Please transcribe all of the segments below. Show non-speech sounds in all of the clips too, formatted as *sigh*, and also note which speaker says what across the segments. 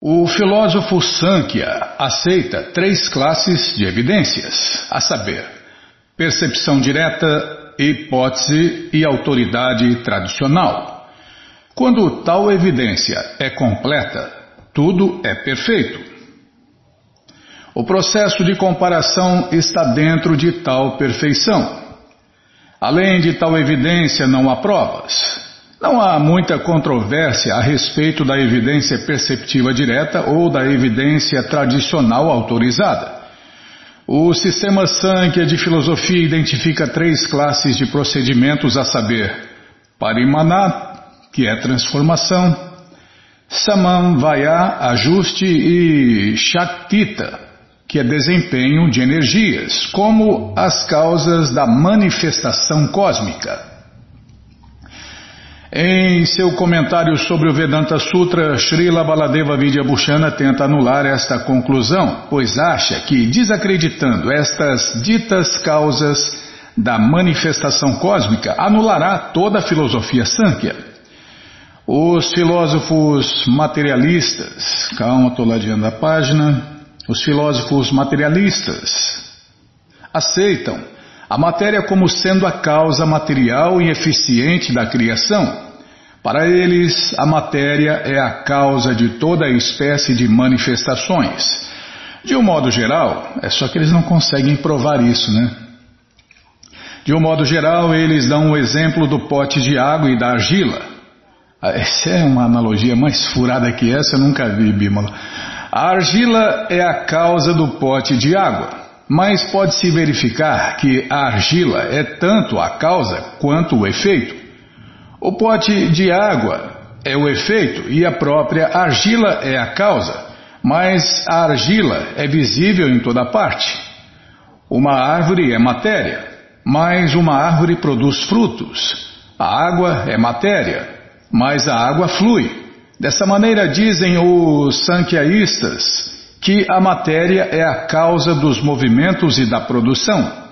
Speaker 1: O filósofo Sankhya aceita três classes de evidências, a saber, percepção direta, hipótese e autoridade tradicional. Quando tal evidência é completa, tudo é perfeito. O processo de comparação está dentro de tal perfeição. Além de tal evidência, não há provas. Não há muita controvérsia a respeito da evidência perceptiva direta ou da evidência tradicional autorizada. O sistema Sankhya de filosofia identifica três classes de procedimentos a saber: Parimana, que é transformação, Samamvaya, ajuste e Shaktita, que é desempenho de energias, como as causas da manifestação cósmica. Em seu comentário sobre o Vedanta Sutra, Srila Baladeva Vidyabhushana tenta anular esta conclusão, pois acha que, desacreditando estas ditas causas da manifestação cósmica, anulará toda a filosofia Sankhya. Os filósofos materialistas, calma, estou ladeando a página, os filósofos materialistas aceitam a matéria como sendo a causa material e eficiente da criação. Para eles, a matéria é a causa de toda a espécie de manifestações. De um modo geral, é só que eles não conseguem provar isso, né? De um modo geral, eles dão o exemplo do pote de água e da argila. Ah, essa é uma analogia mais furada que essa, eu nunca vi, Bímola. A argila é a causa do pote de água. Mas pode-se verificar que a argila é tanto a causa quanto o efeito. O pote de água é o efeito e a própria argila é a causa, mas a argila é visível em toda parte. Uma árvore é matéria, mas uma árvore produz frutos. A água é matéria, mas a água flui. Dessa maneira dizem os sankhyaístas que a matéria é a causa dos movimentos e da produção.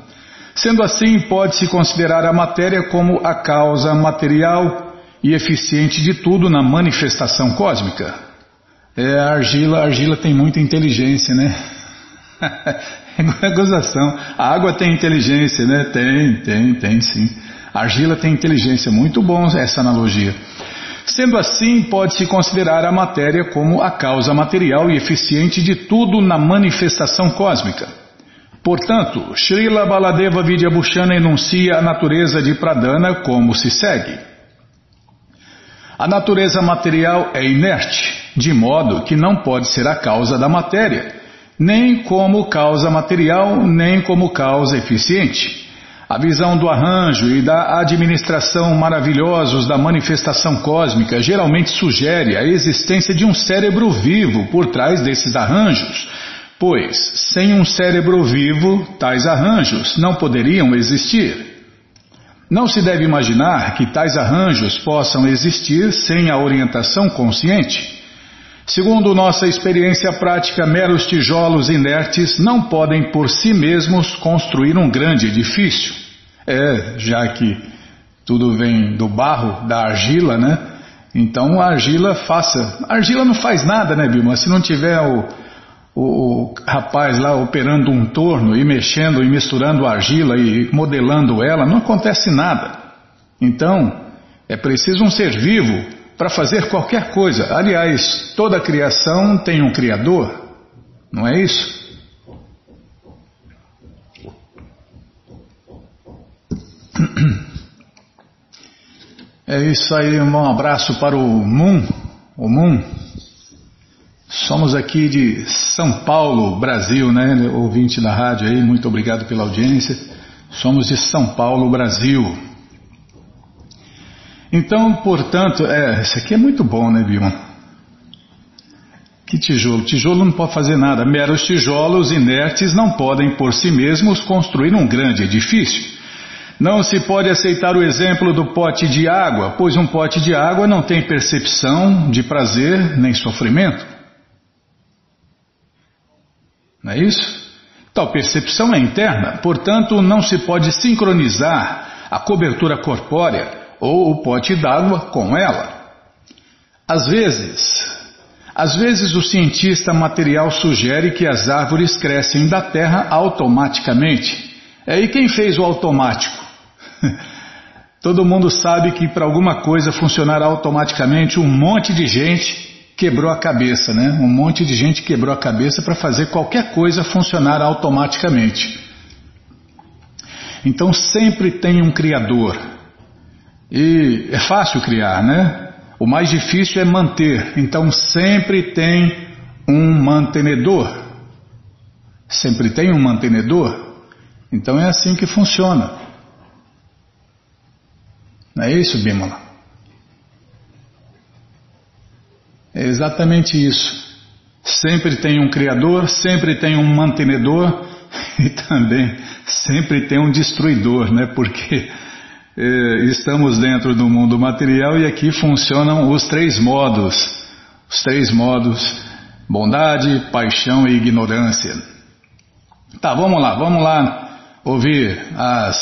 Speaker 1: Sendo assim, pode-se considerar a matéria como a causa material e eficiente de tudo na manifestação cósmica. É, a argila, a argila tem muita inteligência, né? *laughs* é gozação. A água tem inteligência, né? Tem, tem, tem sim. A argila tem inteligência. Muito bom essa analogia. Sendo assim, pode-se considerar a matéria como a causa material e eficiente de tudo na manifestação cósmica. Portanto, Srila Baladeva Vidyabhushana enuncia a natureza de Pradana como se segue. A natureza material é inerte, de modo que não pode ser a causa da matéria, nem como causa material, nem como causa eficiente. A visão do arranjo e da administração maravilhosos da manifestação cósmica geralmente sugere a existência de um cérebro vivo por trás desses arranjos, pois, sem um cérebro vivo, tais arranjos não poderiam existir. Não se deve imaginar que tais arranjos possam existir sem a orientação consciente. Segundo nossa experiência prática, meros tijolos inertes não podem por si mesmos construir um grande edifício. É, já que tudo vem do barro, da argila, né? Então a argila faça. A argila não faz nada, né, Bilma? Se não tiver o, o, o rapaz lá operando um torno e mexendo e misturando a argila e modelando ela, não acontece nada. Então, é preciso um ser vivo para fazer qualquer coisa. Aliás, toda criação tem um Criador, não é isso? *clears throat* É isso aí, um abraço para o Moon, o Moon. Somos aqui de São Paulo, Brasil, né? Ouvinte da rádio aí, muito obrigado pela audiência. Somos de São Paulo, Brasil. Então, portanto, é, isso aqui é muito bom, né, Bilma? Que tijolo? Tijolo não pode fazer nada. Meros tijolos inertes não podem por si mesmos construir um grande edifício. Não se pode aceitar o exemplo do pote de água, pois um pote de água não tem percepção de prazer nem sofrimento. Não é isso? Tal percepção é interna, portanto, não se pode sincronizar a cobertura corpórea ou o pote d'água com ela. Às vezes, Às vezes o cientista material sugere que as árvores crescem da terra automaticamente. É, e quem fez o automático? *laughs* Todo mundo sabe que para alguma coisa funcionar automaticamente, um monte de gente quebrou a cabeça, né? Um monte de gente quebrou a cabeça para fazer qualquer coisa funcionar automaticamente. Então sempre tem um criador. E é fácil criar, né? O mais difícil é manter. Então sempre tem um mantenedor. Sempre tem um mantenedor. Então é assim que funciona. Não é isso, Bímola? É exatamente isso. Sempre tem um criador, sempre tem um mantenedor *laughs* e também sempre tem um destruidor, né? Porque estamos dentro do mundo material e aqui funcionam os três modos, os três modos: bondade, paixão e ignorância. Tá, vamos lá, vamos lá ouvir as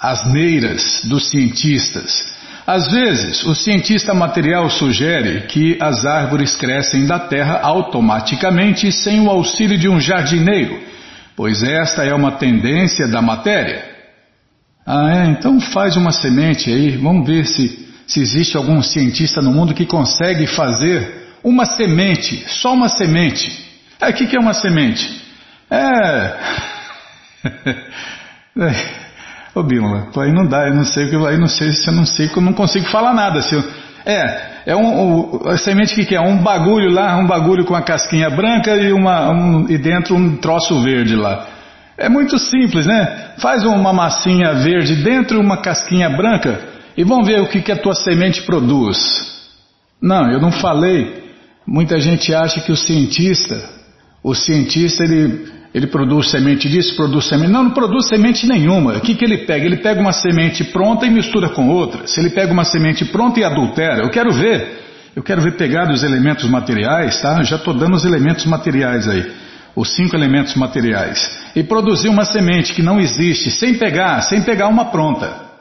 Speaker 1: asneiras dos cientistas. Às vezes, o cientista material sugere que as árvores crescem da terra automaticamente sem o auxílio de um jardineiro, pois esta é uma tendência da matéria. Ah, é? Então faz uma semente aí, vamos ver se, se existe algum cientista no mundo que consegue fazer uma semente, só uma semente. É, o que, que é uma semente? É. *laughs* é. Ô Bímola, aí não dá, eu não sei, aí não sei se eu não sei, eu não consigo falar nada. Se é, é um, um, a semente que, que é? Um bagulho lá, um bagulho com a casquinha branca e, uma, um, e dentro um troço verde lá. É muito simples, né? Faz uma massinha verde dentro uma casquinha branca e vamos ver o que, que a tua semente produz. Não, eu não falei. Muita gente acha que o cientista, o cientista ele ele produz semente disso, produz semente. Não, não produz semente nenhuma. O que, que ele pega? Ele pega uma semente pronta e mistura com outra. Se ele pega uma semente pronta e adultera, eu quero ver. Eu quero ver pegar os elementos materiais, tá? Eu já estou dando os elementos materiais aí. Os cinco elementos materiais. E produzir uma semente que não existe, sem pegar, sem pegar uma pronta.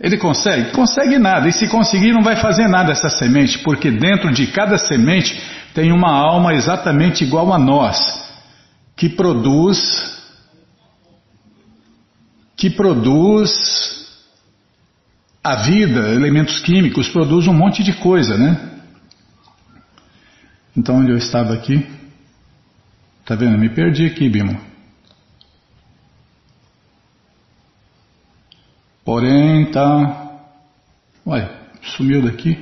Speaker 1: Ele consegue? Consegue nada. E se conseguir, não vai fazer nada essa semente, porque dentro de cada semente tem uma alma exatamente igual a nós que produz que produz a vida, elementos químicos, produz um monte de coisa, né? Então onde eu estava aqui? Tá vendo? Me perdi aqui, Bimo. Porém, tá. Ué, sumiu daqui?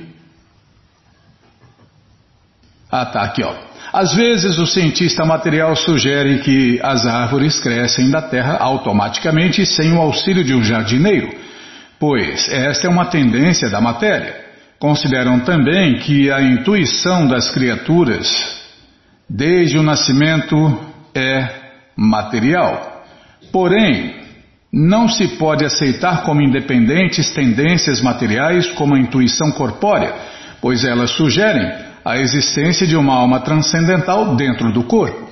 Speaker 1: Ah, tá, aqui, ó. Às vezes o cientista material sugere que as árvores crescem da terra automaticamente sem o auxílio de um jardineiro, pois esta é uma tendência da matéria. Consideram também que a intuição das criaturas, desde o nascimento, é material. Porém, não se pode aceitar como independentes tendências materiais como a intuição corpórea, pois elas sugerem a existência de uma alma transcendental dentro do corpo.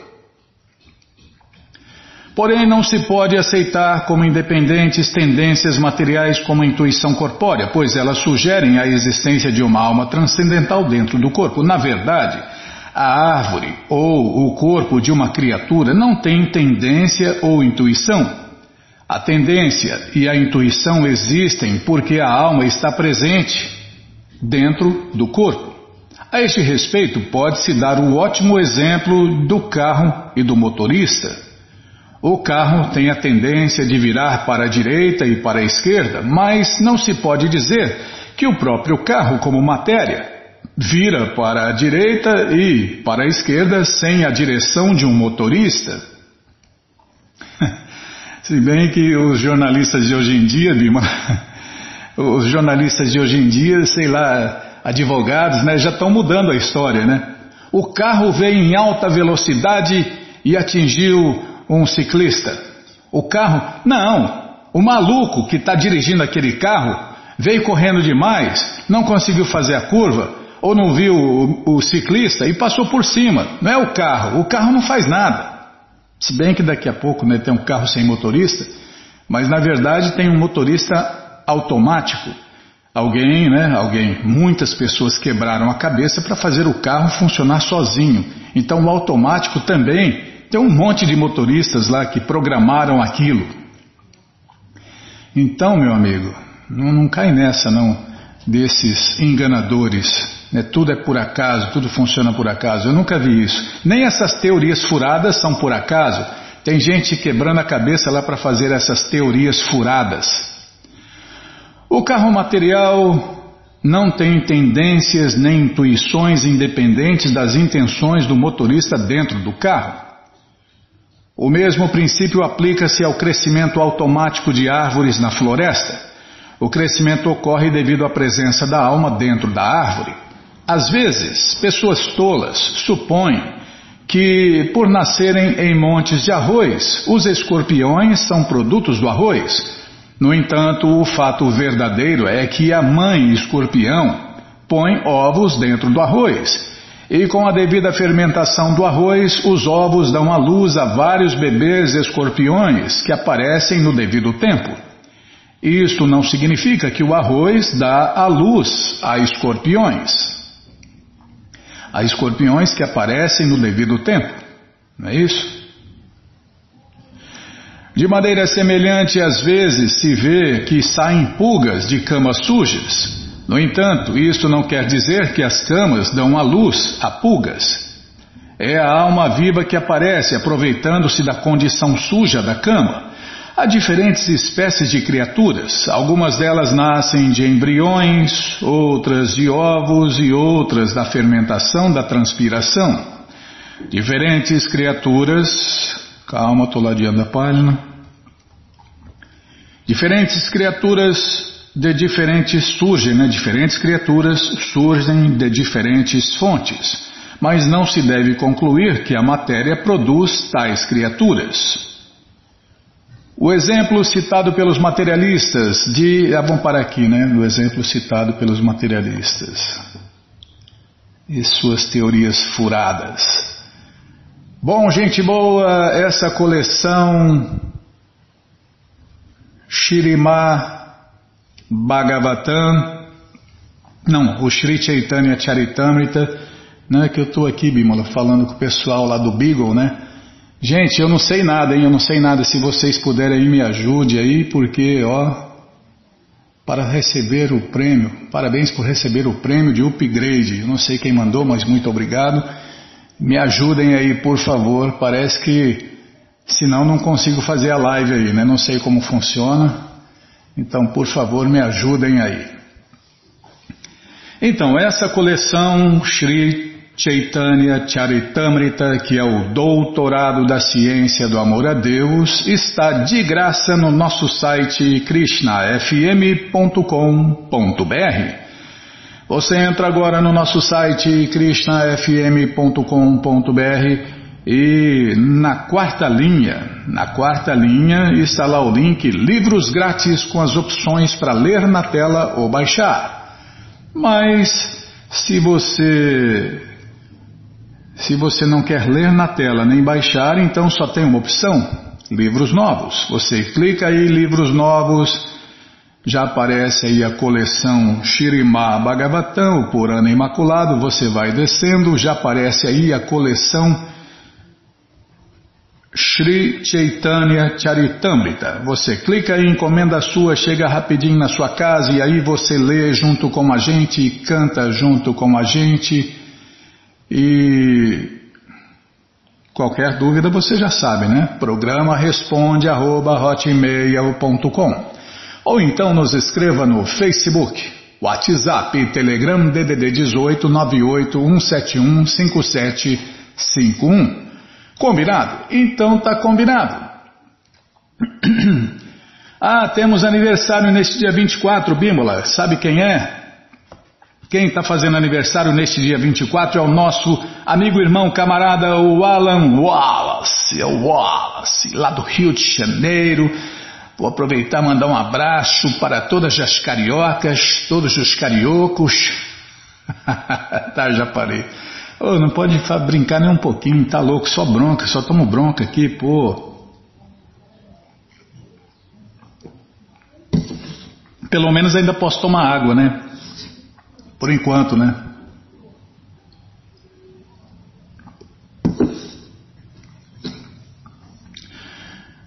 Speaker 1: Porém, não se pode aceitar como independentes tendências materiais como a intuição corpórea, pois elas sugerem a existência de uma alma transcendental dentro do corpo. Na verdade, a árvore ou o corpo de uma criatura não tem tendência ou intuição. A tendência e a intuição existem porque a alma está presente dentro do corpo. A este respeito, pode-se dar o ótimo exemplo do carro e do motorista. O carro tem a tendência de virar para a direita e para a esquerda, mas não se pode dizer que o próprio carro, como matéria, vira para a direita e para a esquerda sem a direção de um motorista. *laughs* Se bem que os jornalistas de hoje em dia, Bima, *laughs* os jornalistas de hoje em dia, sei lá, advogados, né, já estão mudando a história, né? O carro veio em alta velocidade e atingiu um ciclista. O carro, não, o maluco que está dirigindo aquele carro veio correndo demais, não conseguiu fazer a curva, ou não viu o, o ciclista e passou por cima. Não é o carro, o carro não faz nada. Se bem que daqui a pouco né, tem um carro sem motorista, mas na verdade tem um motorista automático Alguém, né? Alguém, muitas pessoas quebraram a cabeça para fazer o carro funcionar sozinho. Então o automático também tem um monte de motoristas lá que programaram aquilo. Então, meu amigo, não, não cai nessa não desses enganadores. Né? Tudo é por acaso, tudo funciona por acaso. Eu nunca vi isso. Nem essas teorias furadas são por acaso. Tem gente quebrando a cabeça lá para fazer essas teorias furadas. O carro material não tem tendências nem intuições independentes das intenções do motorista dentro do carro. O mesmo princípio aplica-se ao crescimento automático de árvores na floresta. O crescimento ocorre devido à presença da alma dentro da árvore. Às vezes, pessoas tolas supõem que, por nascerem em montes de arroz, os escorpiões são produtos do arroz no entanto, o fato verdadeiro é que a mãe escorpião põe ovos dentro do arroz. E com a devida fermentação do arroz, os ovos dão à luz a vários bebês escorpiões que aparecem no devido tempo. Isto não significa que o arroz dá à luz a escorpiões. Há escorpiões que aparecem no devido tempo, não é isso? De maneira semelhante, às vezes se vê que saem pulgas de camas sujas. No entanto, isto não quer dizer que as camas dão à luz a pulgas. É a alma viva que aparece aproveitando-se da condição suja da cama. Há diferentes espécies de criaturas, algumas delas nascem de embriões, outras de ovos e outras da fermentação da transpiração. Diferentes criaturas. Calma, estou ladeando a página. Diferentes criaturas de diferentes surgem, né? diferentes criaturas surgem de diferentes fontes, mas não se deve concluir que a matéria produz tais criaturas. O exemplo citado pelos materialistas de. Ah, vamos parar aqui, né? O exemplo citado pelos materialistas e suas teorias furadas. Bom, gente boa, essa coleção Shirima Bhagavatam, não, o Sri Chaitanya Charitamrita, não é que eu estou aqui, Bimala, falando com o pessoal lá do Beagle, né? Gente, eu não sei nada, hein? Eu não sei nada. Se vocês puderem me ajude aí, porque, ó, para receber o prêmio, parabéns por receber o prêmio de upgrade. Eu não sei quem mandou, mas muito obrigado. Me ajudem aí, por favor. Parece que Senão não consigo fazer a live aí, né? Não sei como funciona. Então, por favor, me ajudem aí. Então, essa coleção Sri Chaitanya Charitamrita, que é o doutorado da ciência do amor a Deus, está de graça no nosso site krishnafm.com.br. Você entra agora no nosso site krishnafm.com.br e na quarta linha, na quarta linha está lá o link Livros Grátis com as opções para ler na tela ou baixar. Mas se você se você não quer ler na tela nem baixar, então só tem uma opção: livros novos. Você clica aí livros novos, já aparece aí a coleção Shirimá Bhagavatam, o Purana Imaculado, você vai descendo, já aparece aí a coleção Sri Chaitanya Charitamrita. Você clica e encomenda sua, chega rapidinho na sua casa e aí você lê junto com a gente canta junto com a gente. E qualquer dúvida você já sabe, né? Programa responde arroba ou então nos escreva no Facebook, WhatsApp, Telegram DDD 18 98 171 5751. Combinado? Então tá combinado. *clears throat* ah, temos aniversário neste dia 24, Bímola. Sabe quem é? Quem está fazendo aniversário neste dia 24 é o nosso amigo, irmão, camarada, o Alan Wallace. É o Wallace, lá do Rio de Janeiro. Vou aproveitar e mandar um abraço para todas as cariocas, todos os cariocos. *laughs* tá, já parei. Oh, não pode brincar nem um pouquinho, tá louco, só bronca, só tomo bronca aqui, pô. pelo menos ainda posso tomar água, né? Por enquanto, né?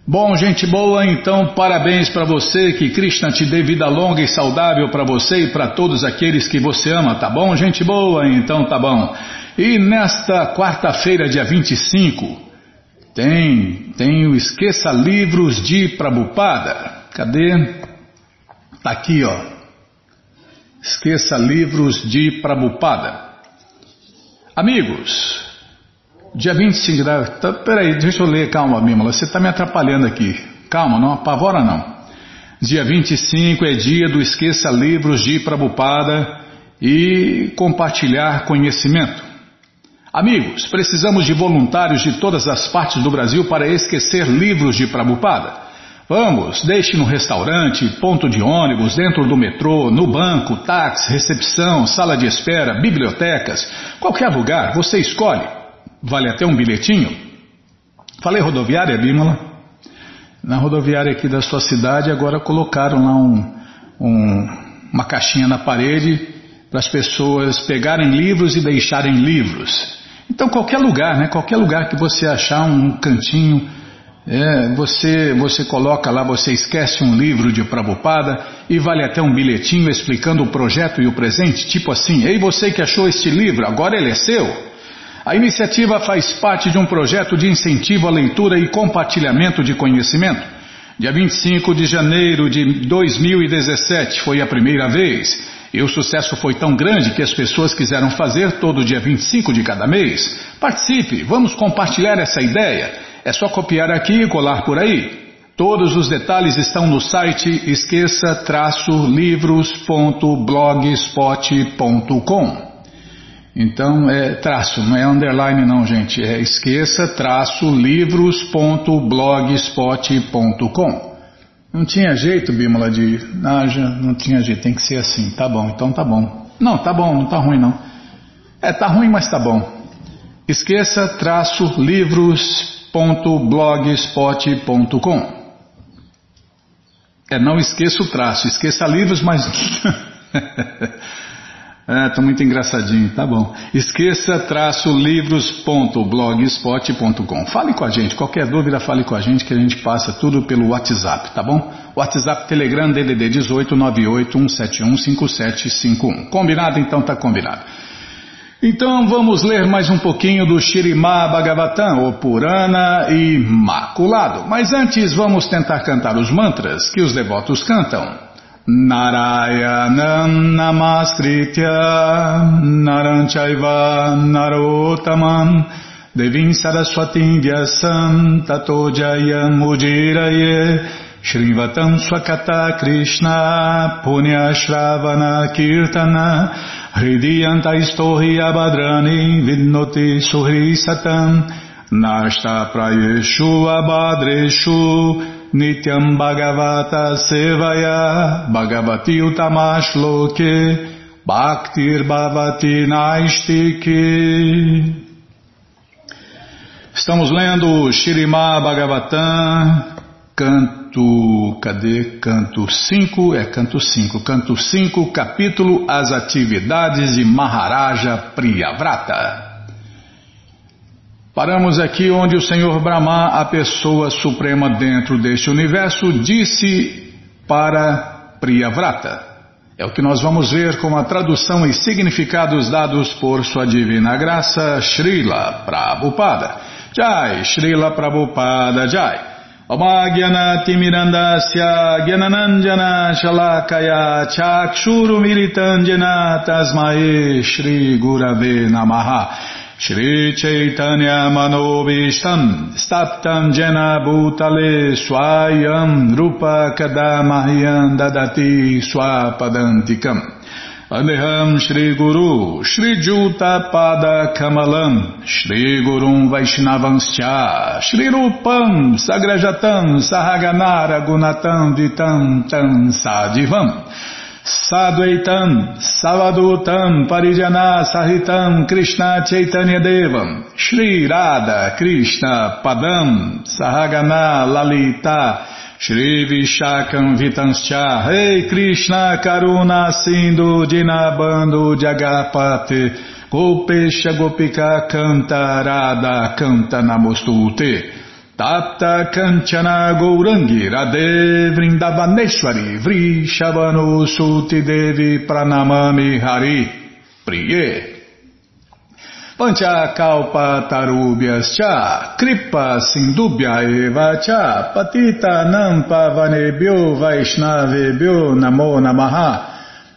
Speaker 1: Bom, gente boa, então parabéns para você, que Krishna te dê vida longa e saudável para você e para todos aqueles que você ama, tá bom, gente boa? Então tá bom. E nesta quarta-feira, dia 25, tem, tem o Esqueça Livros de Prabupada. Cadê? Tá aqui, ó. Esqueça Livros de Prabupada. Amigos, dia 25, tá, peraí, deixa eu ler, calma, Bímola, você está me atrapalhando aqui. Calma, não apavora não. Dia 25 é dia do Esqueça Livros de Prabupada e compartilhar conhecimento. Amigos, precisamos de voluntários de todas as partes do Brasil para esquecer livros de Prabhupada. Vamos, deixe no restaurante, ponto de ônibus, dentro do metrô, no banco, táxi, recepção, sala de espera, bibliotecas, qualquer lugar, você escolhe. Vale até um bilhetinho? Falei rodoviária, Bímola? Na rodoviária aqui da sua cidade agora colocaram lá um, um, uma caixinha na parede para as pessoas pegarem livros e deixarem livros. Então, qualquer lugar, né? Qualquer lugar que você achar um cantinho, é, você, você coloca lá, você esquece um livro de Prabhupada e vale até um bilhetinho explicando o projeto e o presente, tipo assim, ei você que achou este livro, agora ele é seu. A iniciativa faz parte de um projeto de incentivo à leitura e compartilhamento de conhecimento. Dia 25 de janeiro de 2017 foi a primeira vez e o sucesso foi tão grande que as pessoas quiseram fazer todo dia 25 de cada mês. Participe, vamos compartilhar essa ideia. É só copiar aqui e colar por aí. Todos os detalhes estão no site esqueça-livros.blogspot.com. Então é traço, não é underline não, gente. É esqueça-livros.blogspot.com. Não tinha jeito, Bímola, de. Ah, não tinha jeito, tem que ser assim. Tá bom, então tá bom. Não, tá bom, não tá ruim não. É, tá ruim, mas tá bom. Esqueça traço livros.blogspot.com. É, não esqueça o traço, esqueça livros, mas. *laughs* Tô muito engraçadinho, tá bom. Esqueça-livros.blogspot.com. Fale com a gente, qualquer dúvida fale com a gente que a gente passa tudo pelo WhatsApp, tá bom? WhatsApp Telegram DDD 18 5751. Combinado? Então tá combinado. Então vamos ler mais um pouquinho do Shirimá Bhagavatam, o Purana Imaculado. Mas antes vamos tentar cantar os mantras que os devotos cantam. Narayanam Namaskritya Naranchaiva Narotamam Devim Saraswatim Vyasam Tato Jayam Ujiraye Shrivatam Swakata Krishna Punya Shravana Kirtana Hridiyanta Istohi Abhadrani Vidnoti Suhri Satam. Nashta Prayeshu Abhadreshu Nityam Bhagavata Sevaya Bhagavati Utamashloke Bhaktir Bhavati Naistiki Estamos lendo Shirimá Bhagavatam, canto, cadê? Canto 5, é canto 5, canto 5, capítulo As Atividades de Maharaja Priyavrata. Paramos aqui onde o Senhor Brahma, a pessoa suprema dentro deste universo, disse para Priyavrata. É o que nós vamos ver com a tradução e significados dados por sua divina graça, Srila Prabhupada. Jai, Srila Prabhupada Jai. Mirandasya Gyananandjana Shalakaya Chakshuru Militandjana Tasmae Shri Gurave Namaha. Shri Chaitanya Manobishtam Staptam Jena Bhutale Swayam Rupa Vandeham Shri Guru Shri Juta Pada Kamalam. Shri Gurum Vaishnavanscha Shri Rupam Sagrajatam Sahaganara Gunatam Vitam Tam Sadivam. Sadvaitam, Savadutam, Parijana, Sahitam, Krishna Chaitanya Devam, Shri Radha, Krishna, Padam, Sahagana, Lalita, Shri Vishakam Vitanscha Rei Krishna Karuna Sindhu Dinabando Jagapate Gopesha Gopika Canta Radha Canta Namostute Tapta Kanchana Gourangi Radhe Vrindavaneshwari Vrishabhanu Suti Devi Pranamami Hari Priye Panchakalpa tarubhyas cha, kripa sindubhya eva cha, patita nampa vanebhyo vaishnavebhyo namo namaha.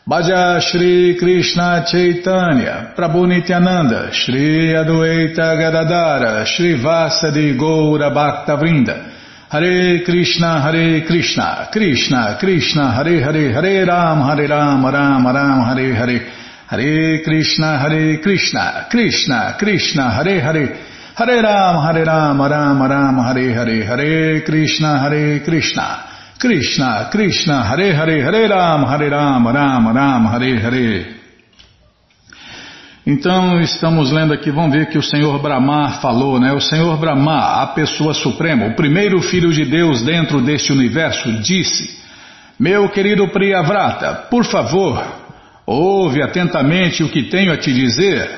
Speaker 1: Bhaja Shri Krishna Chaitanya, Prabhu Nityananda, Shri Adwaita Gadadara, Shri Vasadi Goura Bhakta Vrinda, Hare Krishna, Hare Krishna, Krishna, Krishna, Hare Hare, Hare Ram, Hare Ram, Ram Ram, Hare Hare, Hare Krishna, Hare Krishna, Krishna, Krishna, Hare Hare, Hare Ram, Hare Ram, Ram Ram, Hare Hare, Hare Krishna, Hare Krishna, Krishna, Krishna, Hare Hare, Hare Ram, Hare Ram, Ram Ram, Hare Hare. Então, estamos lendo aqui, vamos ver que o Senhor Brahma falou, né? O Senhor Brahma, a pessoa suprema, o primeiro filho de Deus dentro deste universo, disse: Meu querido Priyavrata, por favor, Ouve atentamente o que tenho a te dizer.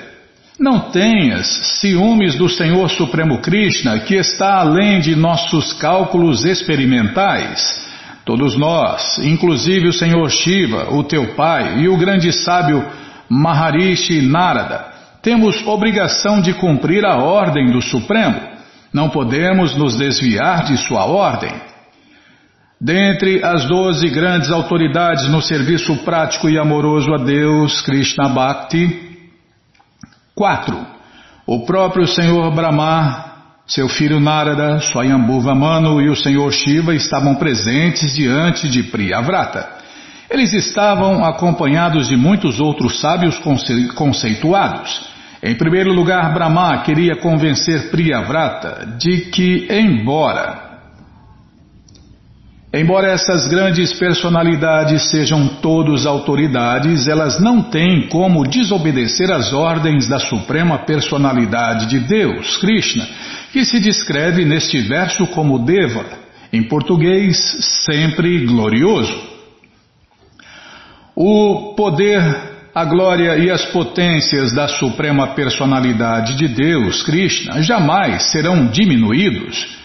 Speaker 1: Não tenhas ciúmes do Senhor Supremo Krishna, que está além de nossos cálculos experimentais. Todos nós, inclusive o Senhor Shiva, o teu pai, e o grande sábio Maharishi Narada, temos obrigação de cumprir a ordem do Supremo. Não podemos nos desviar de sua ordem. Dentre as doze grandes autoridades no serviço prático e amoroso a Deus, Krishna Bhakti, quatro. O próprio Senhor Brahma, seu filho Narada, Swayambhuva Manu e o Senhor Shiva estavam presentes diante de Priyavrata. Eles estavam acompanhados de muitos outros sábios conceituados. Em primeiro lugar, Brahma queria convencer Priyavrata de que, embora Embora essas grandes personalidades sejam todos autoridades, elas não têm como desobedecer às ordens da Suprema Personalidade de Deus, Krishna, que se descreve neste verso como Deva, em português, sempre glorioso. O poder, a glória e as potências da Suprema Personalidade de Deus, Krishna, jamais serão diminuídos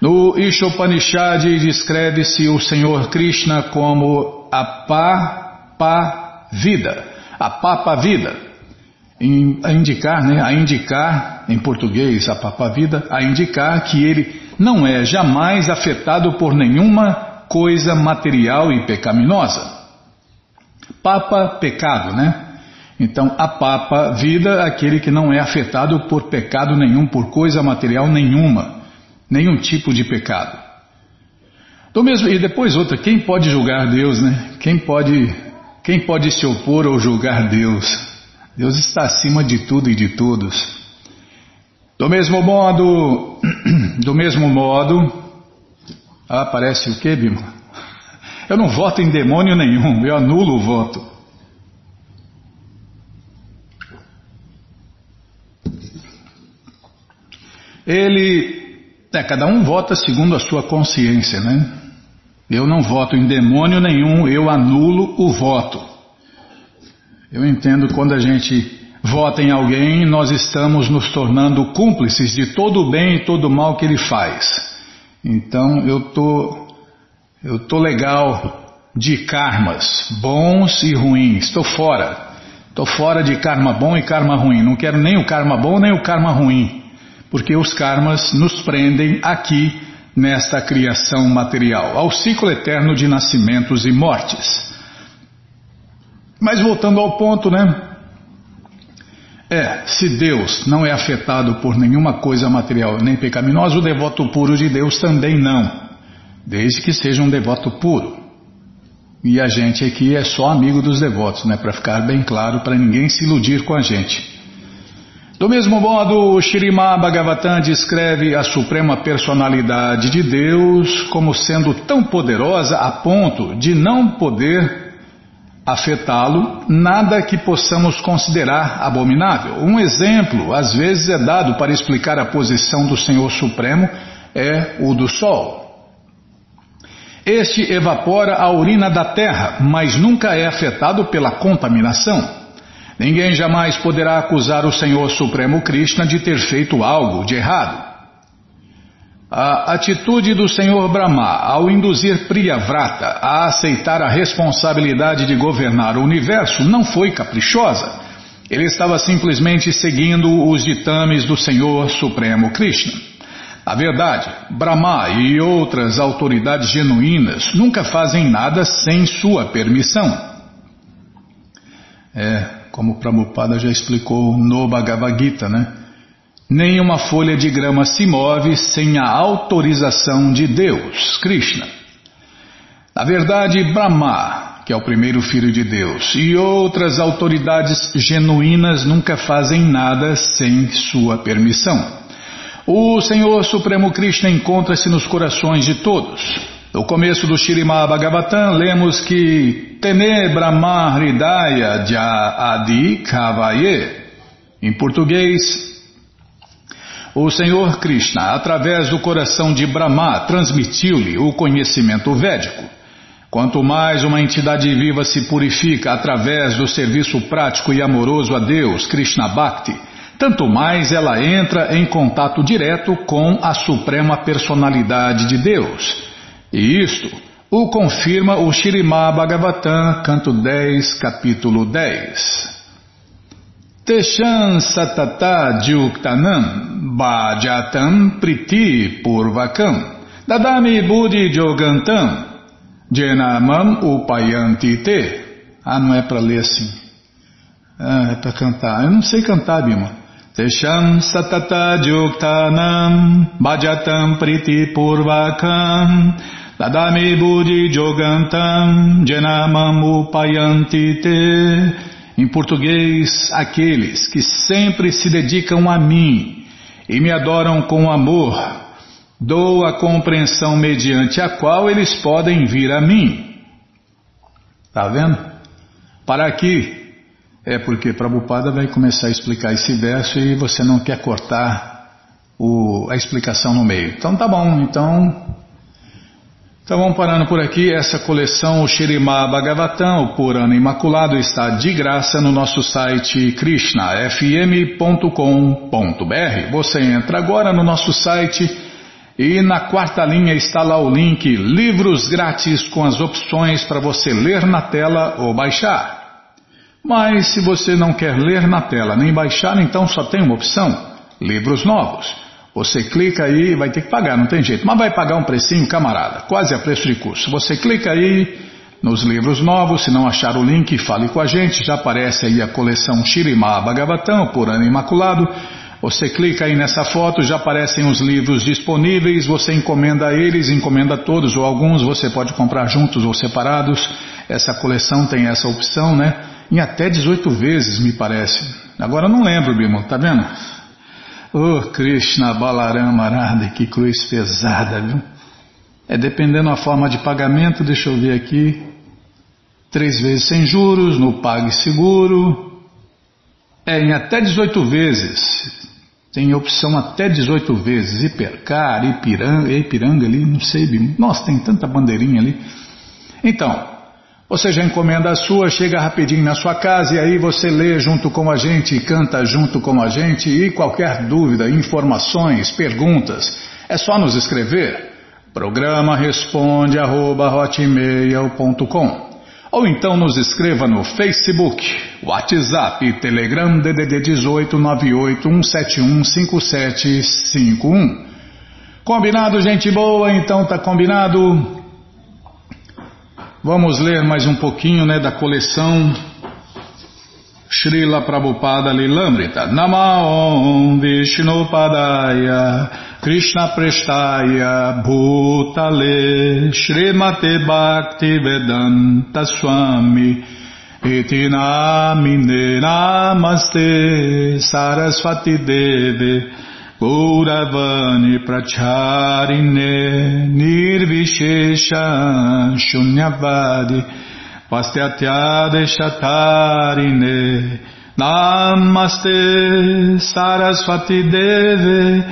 Speaker 1: no Ishopanishad descreve-se o Senhor Krishna como a Papa Vida, a Papa Vida. A indicar, né, a indicar, em português, a Papa Vida, a indicar que ele não é jamais afetado por nenhuma coisa material e pecaminosa. Papa, pecado, né? Então, a Papa, vida, aquele que não é afetado por pecado nenhum, por coisa material nenhuma nenhum tipo de pecado. Do mesmo, e depois outra, quem pode julgar Deus, né? Quem pode, quem pode se opor ou julgar Deus? Deus está acima de tudo e de todos. Do mesmo modo, *clears throat* do mesmo modo, ah, parece o que, Bima? *laughs* Eu não voto em demônio nenhum, eu anulo o voto. Ele é, cada um vota segundo a sua consciência, né? Eu não voto em demônio nenhum, eu anulo o voto. Eu entendo quando a gente vota em alguém, nós estamos nos tornando cúmplices de todo o bem e todo o mal que ele faz. Então eu tô, eu tô legal de karmas, bons e ruins. Estou fora. Estou fora de karma bom e karma ruim. Não quero nem o karma bom nem o karma ruim porque os karmas nos prendem aqui nesta criação material, ao ciclo eterno de nascimentos e mortes. Mas voltando ao ponto, né? É, se Deus não é afetado por nenhuma coisa material nem pecaminosa, o devoto puro de Deus também não, desde que seja um devoto puro. E a gente aqui é só amigo dos devotos, né? Para ficar bem claro, para ninguém se iludir com a gente. Do mesmo modo, o Shirimá Bhagavatam descreve a suprema personalidade de Deus como sendo tão poderosa a ponto de não poder afetá-lo nada que possamos considerar abominável. Um exemplo, às vezes, é dado para explicar a posição do Senhor Supremo, é o do Sol. Este evapora a urina da terra, mas nunca é afetado pela contaminação. Ninguém jamais poderá acusar o Senhor Supremo Krishna de ter feito algo de errado. A atitude do Senhor Brahma ao induzir Priyavrata a aceitar a responsabilidade de governar o universo não foi caprichosa. Ele estava simplesmente seguindo os ditames do Senhor Supremo Krishna. Na verdade, Brahma e outras autoridades genuínas nunca fazem nada sem sua permissão. É, como Prabhupada já explicou no Bhagavad Gita, né? Nenhuma folha de grama se move sem a autorização de Deus, Krishna. Na verdade, Brahma, que é o primeiro filho de Deus, e outras autoridades genuínas nunca fazem nada sem sua permissão. O Senhor Supremo Krishna encontra-se nos corações de todos. No começo do Shirimá Bhagavatam, lemos que Tene Brahma Hridaya Adi Kavaye. Em português, o Senhor Krishna, através do coração de Brahma, transmitiu-lhe o conhecimento védico. Quanto mais uma entidade viva se purifica através do serviço prático e amoroso a Deus, Krishna Bhakti, tanto mais ela entra em contato direto com a Suprema Personalidade de Deus. E isto o confirma o Shirimá Bhagavatam, canto 10, capítulo 10. Teshan satata dyuktanam bhajatam priti purvakam dadami buddhi jogantam jenamam upayanti te. Ah, não é para ler assim. Ah, é para cantar. Eu não sei cantar, Bima. Tesham satata juktanam bhajatam priti purvakam dadami buddhi jogantam janamam upayanti te. Em português, aqueles que sempre se dedicam a mim e me adoram com amor, dou a compreensão mediante a qual eles podem vir a mim. Está vendo? Para que é porque Prabhupada vai começar a explicar esse verso e você não quer cortar o, a explicação no meio. Então tá bom, então. Então vamos parando por aqui. Essa coleção, o Shirimá Bhagavatam, o Purana Imaculado, está de graça no nosso site krishnafm.com.br. Você entra agora no nosso site e na quarta linha está lá o link Livros Grátis com as opções para você ler na tela ou baixar. Mas se você não quer ler na tela nem baixar, então só tem uma opção: livros novos. Você clica aí, vai ter que pagar, não tem jeito, mas vai pagar um precinho, camarada, quase a preço de custo. Você clica aí nos livros novos, se não achar o link, fale com a gente, já aparece aí a coleção Shirimá Bhagavatam, por ano imaculado. Você clica aí nessa foto, já aparecem os livros disponíveis, você encomenda eles, encomenda todos ou alguns, você pode comprar juntos ou separados. Essa coleção tem essa opção, né? Em até 18 vezes, me parece. Agora não lembro, Bimo, tá vendo? Oh, Krishna Balarama Arada, que cruz pesada, viu? É dependendo da forma de pagamento, deixa eu ver aqui. Três vezes sem juros, no Pague Seguro. É, em até 18 vezes. Tem opção até 18 vezes. Hipercar, Ipiranga, Ipiranga ali, não sei, Bimo. Nossa, tem tanta bandeirinha ali. Então, você já encomenda a sua, chega rapidinho na sua casa e aí você lê junto com a gente, canta junto com a gente e qualquer dúvida, informações, perguntas, é só nos escrever. Programa responde arroba, ou então nos escreva no Facebook, WhatsApp, Telegram DDD 18 981715751. Combinado, gente boa? Então tá combinado. Vamos ler mais um pouquinho né, da coleção Srila Prabhupada Lilamrita. Namaon Vishnupadaya Krishna Prestaya Bhutale Srimate Bhakti Vedanta Swami Iti Namine Namaste Sarasvati Deve Gauravani Pracharine Nirvishesha Shunyavadi Vastyatyadeshatarine Namaste Sarasvati Deve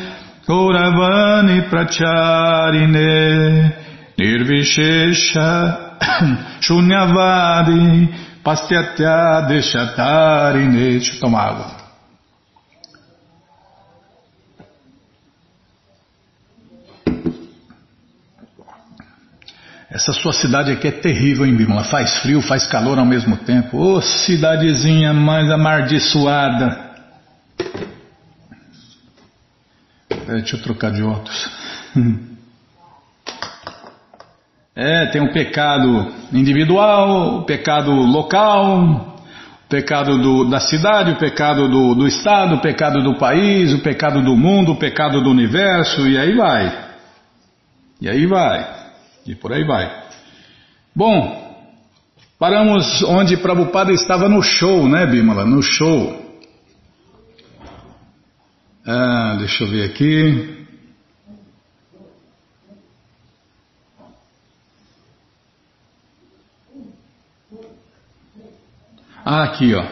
Speaker 1: Gauravani Pracharine Nirvishesha *coughs* Shunyavadi Pastyatya Deixa eu tomar água. Essa sua cidade aqui é terrível, hein, Bimala? Faz frio, faz calor ao mesmo tempo. Ô, oh, cidadezinha mais amardiçoada. Peraí, deixa eu trocar de óculos. *laughs* É, tem o pecado individual, o pecado local, o pecado do, da cidade, o pecado do, do estado, o pecado do país, o pecado do mundo, o pecado do universo, e aí vai. E aí vai. E por aí vai. Bom, paramos onde Prabhupada estava no show, né, Bimala? No show. Ah, deixa eu ver aqui. Ah, aqui, ó.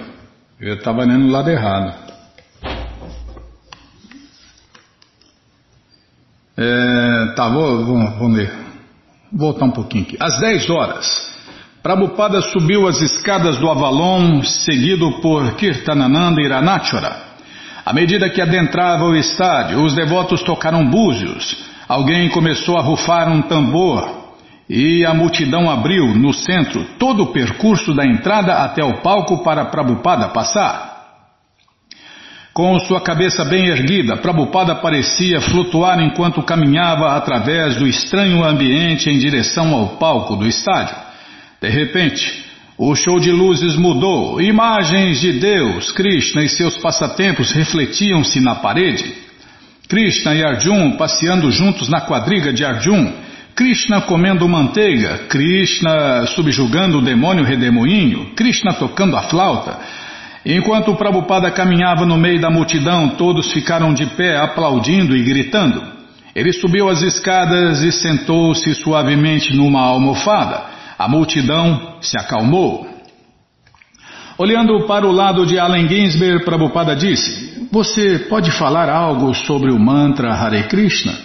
Speaker 1: Eu estava lendo o lado errado. É, tá, vou, vou, vou ler. Voltar um pouquinho aqui. Às 10 horas, Prabhupada subiu as escadas do Avalon, seguido por Kirtanananda e Ranachara. À medida que adentrava o estádio, os devotos tocaram búzios. Alguém começou a rufar um tambor e a multidão abriu, no centro, todo o percurso da entrada até o palco para Prabhupada passar. Com sua cabeça bem erguida, Prabhupada parecia flutuar enquanto caminhava através do estranho ambiente em direção ao palco do estádio. De repente, o show de luzes mudou, imagens de Deus, Krishna e seus passatempos refletiam-se na parede. Krishna e Arjun passeando juntos na quadriga de Arjun Krishna comendo manteiga, Krishna subjugando o demônio redemoinho, Krishna tocando a flauta. Enquanto o Prabhupada caminhava no meio da multidão, todos ficaram de pé aplaudindo e gritando. Ele subiu as escadas e sentou-se suavemente numa almofada. A multidão se acalmou. Olhando para o lado de Allen Ginsberg, Prabhupada disse: Você pode falar algo sobre o mantra Hare Krishna?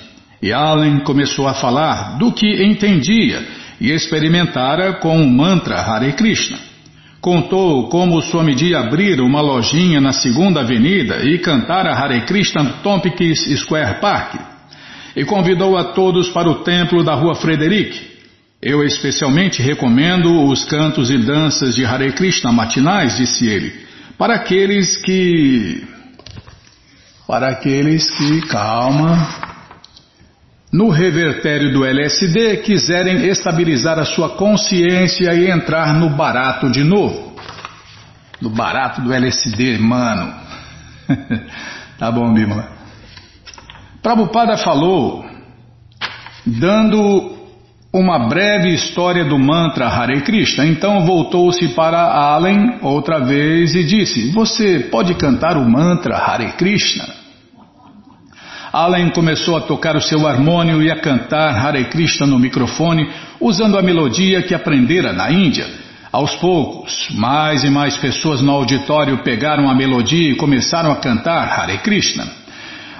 Speaker 1: E Allen começou a falar do que entendia e experimentara com o mantra Hare Krishna. Contou como Swamiji abrira uma lojinha na segunda avenida e cantara Hare Krishna Tompkins Square Park. E convidou a todos para o templo da rua Frederic. Eu especialmente recomendo os cantos e danças de Hare Krishna matinais, disse ele, para aqueles que. Para aqueles que. Calma no revertério do LSD, quiserem estabilizar a sua consciência e entrar no barato de novo. No barato do LSD, mano. *laughs* tá bom, Bímola. Prabhupada falou, dando uma breve história do mantra Hare Krishna. Então voltou-se para Allen outra vez e disse: Você pode cantar o mantra Hare Krishna? Allen começou a tocar o seu harmônio e a cantar Hare Krishna no microfone, usando a melodia que aprendera na Índia. Aos poucos, mais e mais pessoas no auditório pegaram a melodia e começaram a cantar Hare Krishna.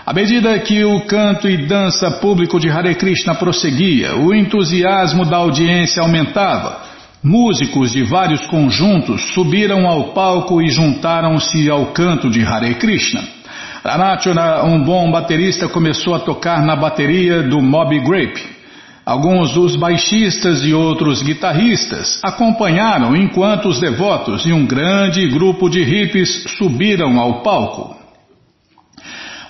Speaker 1: À medida que o canto e dança público de Hare Krishna prosseguia, o entusiasmo da audiência aumentava. Músicos de vários conjuntos subiram ao palco e juntaram-se ao canto de Hare Krishna. Ranachana, um bom baterista, começou a tocar na bateria do Mob Grape. Alguns dos baixistas e outros guitarristas acompanharam enquanto os devotos e um grande grupo de hippies subiram ao palco.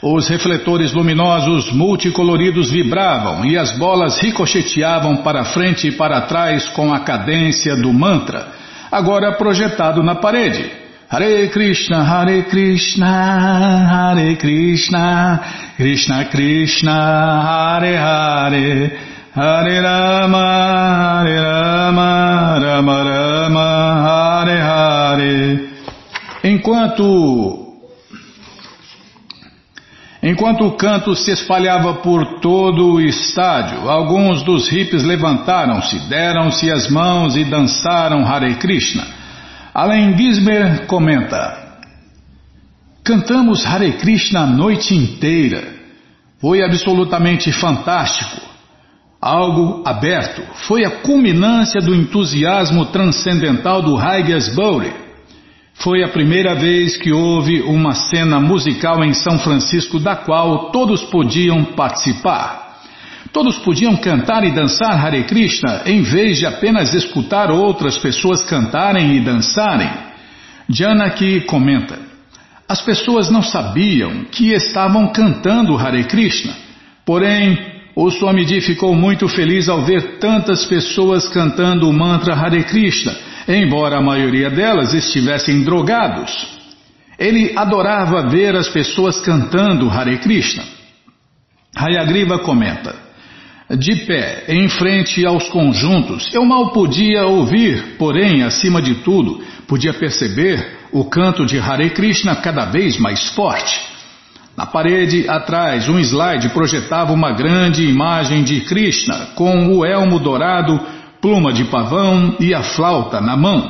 Speaker 1: Os refletores luminosos multicoloridos vibravam e as bolas ricocheteavam para frente e para trás com a cadência do mantra, agora projetado na parede. Hare Krishna, Hare Krishna, Hare Krishna, Krishna Krishna, Hare Hare, Hare Rama, Hare Rama, Rama Rama, Hare Hare. Enquanto Enquanto o canto se espalhava por todo o estádio, alguns dos hippies levantaram-se, deram-se as mãos e dançaram Hare Krishna. Além Gisber comenta: Cantamos Hare Krishna a noite inteira. Foi absolutamente fantástico. algo aberto. Foi a culminância do entusiasmo transcendental do Haigas Bowley. Foi a primeira vez que houve uma cena musical em São Francisco da qual todos podiam participar. Todos podiam cantar e dançar Hare Krishna em vez de apenas escutar outras pessoas cantarem e dançarem. Janaki comenta: As pessoas não sabiam que estavam cantando Hare Krishna, porém o Swamiji ficou muito feliz ao ver tantas pessoas cantando o mantra Hare Krishna, embora a maioria delas estivessem drogados. Ele adorava ver as pessoas cantando Hare Krishna. Hayagriva comenta: De pé, em frente aos conjuntos, eu mal podia ouvir, porém, acima de tudo, podia perceber o canto de Hare Krishna cada vez mais forte. Na parede atrás, um slide projetava uma grande imagem de Krishna com o elmo dourado, pluma de pavão e a flauta na mão.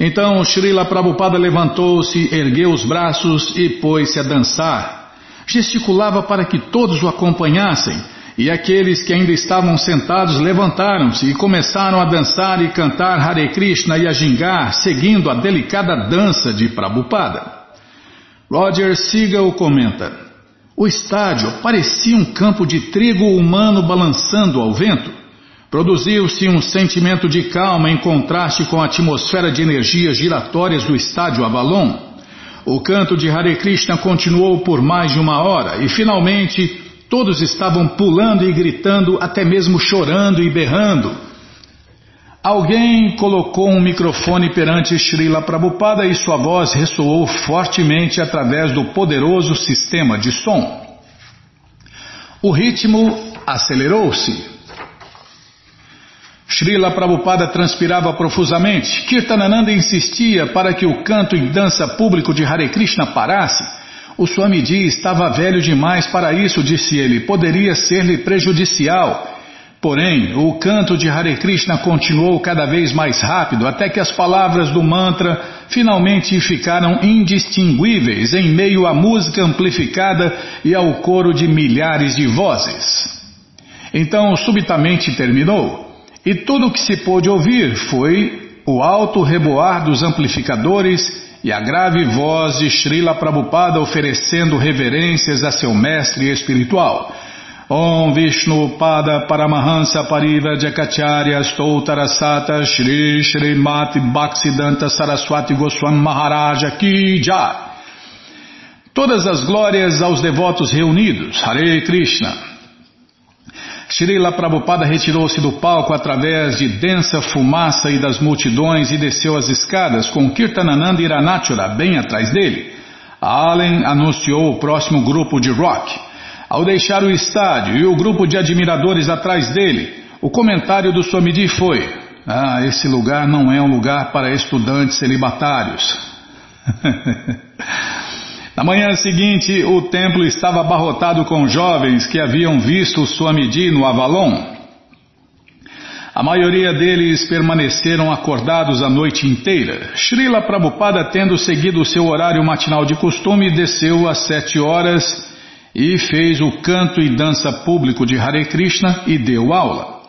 Speaker 1: Então Srila Prabhupada levantou-se, ergueu os braços e pôs-se a dançar. Gesticulava para que todos o acompanhassem, e aqueles que ainda estavam sentados levantaram-se e começaram a dançar e cantar Hare Krishna e a gingar, seguindo a delicada dança de Prabhupada. Roger Siegel comenta: O estádio parecia um campo de trigo humano balançando ao vento. Produziu-se um sentimento de calma em contraste com a atmosfera de energias giratórias do estádio Avalon. O canto de Hare Krishna continuou por mais de uma hora e finalmente todos estavam pulando e gritando, até mesmo chorando e berrando. Alguém colocou um microfone perante Srila Prabhupada e sua voz ressoou fortemente através do poderoso sistema de som. O ritmo acelerou-se. Srila Prabhupada transpirava profusamente. Kirtanananda insistia para que o canto e dança público de Hare Krishna parasse. O Swamiji estava velho demais para isso, disse ele. Poderia ser-lhe prejudicial. Porém, o canto de Hare Krishna continuou cada vez mais rápido até que as palavras do mantra finalmente ficaram indistinguíveis em meio à música amplificada e ao coro de milhares de vozes. Então, subitamente terminou, e tudo o que se pôde ouvir foi o alto reboar dos amplificadores e a grave voz de Srila Prabhupada oferecendo reverências a seu mestre espiritual. Om Vishnu Pada Paramahansa Pariva Jakacharya Stoutarasata Shri Shri Mati Bhaksidanta Saraswati Goswam Maharaja Ki Jai Todas as glórias aos devotos reunidos, Hare Krishna. Srila Prabhupada retirou-se do palco através de densa fumaça e das multidões e desceu as escadas com Kirtanananda Iranachura bem atrás dele. Allen anunciou o próximo grupo de rock. Ao deixar o estádio e o grupo de admiradores atrás dele, o comentário do Swamiji foi: Ah, esse lugar não é um lugar para estudantes celibatários. *laughs* Na manhã seguinte, o templo estava abarrotado com jovens que haviam visto Swamiji no Avalon. A maioria deles permaneceram acordados a noite inteira. Srila Prabhupada, tendo seguido seu horário matinal de costume, desceu às sete horas e fez o canto e dança público de Hare Krishna e deu aula.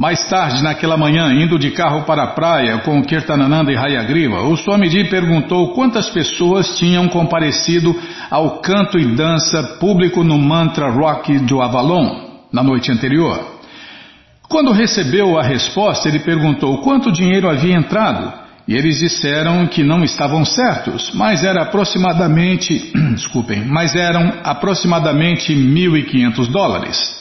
Speaker 1: Mais tarde, naquela manhã, indo de carro para a praia com Kirtanananda e Hayagriva, o Swamiji perguntou quantas pessoas tinham comparecido ao canto e dança público no mantra rock do Avalon na noite anterior. Quando recebeu a resposta, ele perguntou quanto dinheiro havia entrado e eles disseram que não estavam certos, mas era aproximadamente, *clears throat* desculpem, mas eram aproximadamente 1.500 dólares.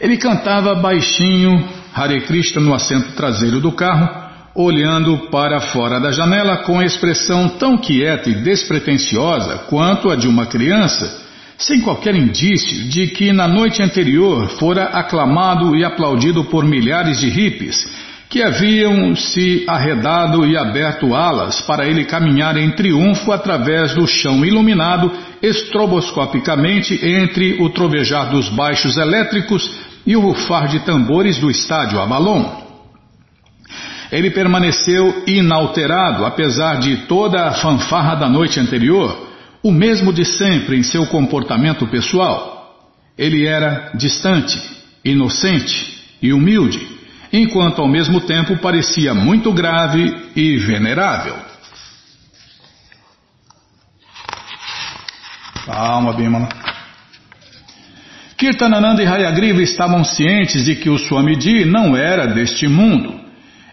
Speaker 1: Ele cantava baixinho Hare Krishna no assento traseiro do carro, olhando para fora da janela com expressão tão quieta e despretensiosa quanto a de uma criança, sem qualquer indício de que na noite anterior fora aclamado e aplaudido por milhares de hippies que haviam se arredado e aberto alas para ele caminhar em triunfo através do chão iluminado estroboscopicamente entre o trovejar dos baixos elétricos e o rufar de tambores do estádio Avalon. Ele permaneceu inalterado apesar de toda a fanfarra da noite anterior, o mesmo de sempre em seu comportamento pessoal. Ele era distante, inocente e humilde, enquanto ao mesmo tempo parecia muito grave e venerável. Calma, Bimala. Kirtanananda e Hayagriva estavam cientes de que o Swamiji não era deste mundo.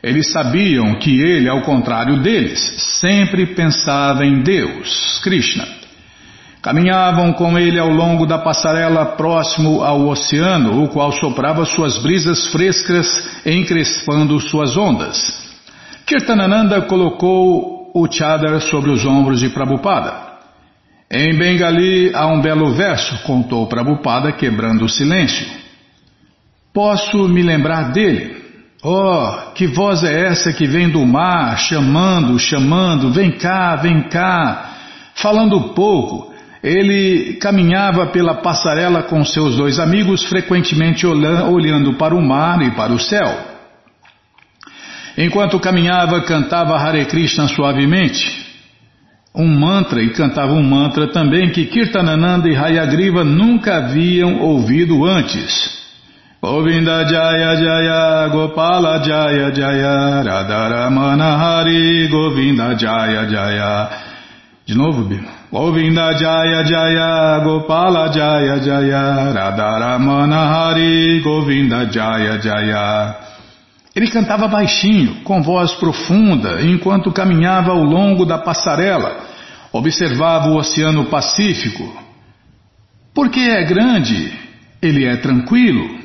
Speaker 1: Eles sabiam que ele, ao contrário deles, sempre pensava em Deus, Krishna. Caminhavam com ele ao longo da passarela próximo ao oceano, o qual soprava suas brisas frescas, encrespando suas ondas. Kirtanananda colocou o chadar sobre os ombros de Prabhupada. Em Bengali há um belo verso, contou Prabhupada, quebrando o silêncio. Posso me lembrar dele? Oh, que voz é essa que vem do mar, chamando, chamando, vem cá, vem cá. Falando pouco, ele caminhava pela passarela com seus dois amigos, frequentemente olhando para o mar e para o céu. Enquanto caminhava, cantava Hare Krishna suavemente um mantra e cantava um mantra também que Kirtanananda e Hayagriva nunca haviam ouvido antes. Govinda Jaya Jaya Gopala Jaya Jaya Radharamana Hari Govinda Jaya Jaya De novo, Bima. Govinda Jaya Jaya Gopala Jaya Jaya Radharamana Hari Govinda Jaya Jaya ele cantava baixinho, com voz profunda, enquanto caminhava ao longo da passarela. Observava o Oceano Pacífico. Porque é grande, ele é tranquilo.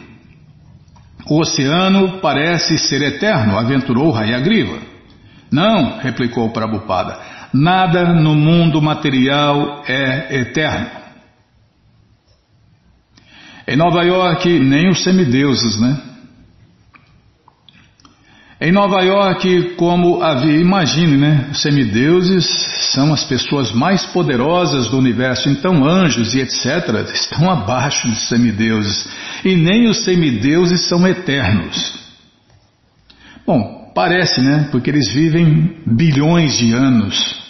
Speaker 1: O oceano parece ser eterno, aventurou Hayagriva. Não, replicou Prabhupada, nada no mundo material é eterno. Em Nova York, nem os semideuses, né? Em Nova York, como havia, imagine, né? Os semideuses são as pessoas mais poderosas do universo, então anjos e etc. estão abaixo dos semideuses. E nem os semideuses são eternos. Bom, parece, né? Porque eles vivem bilhões de anos.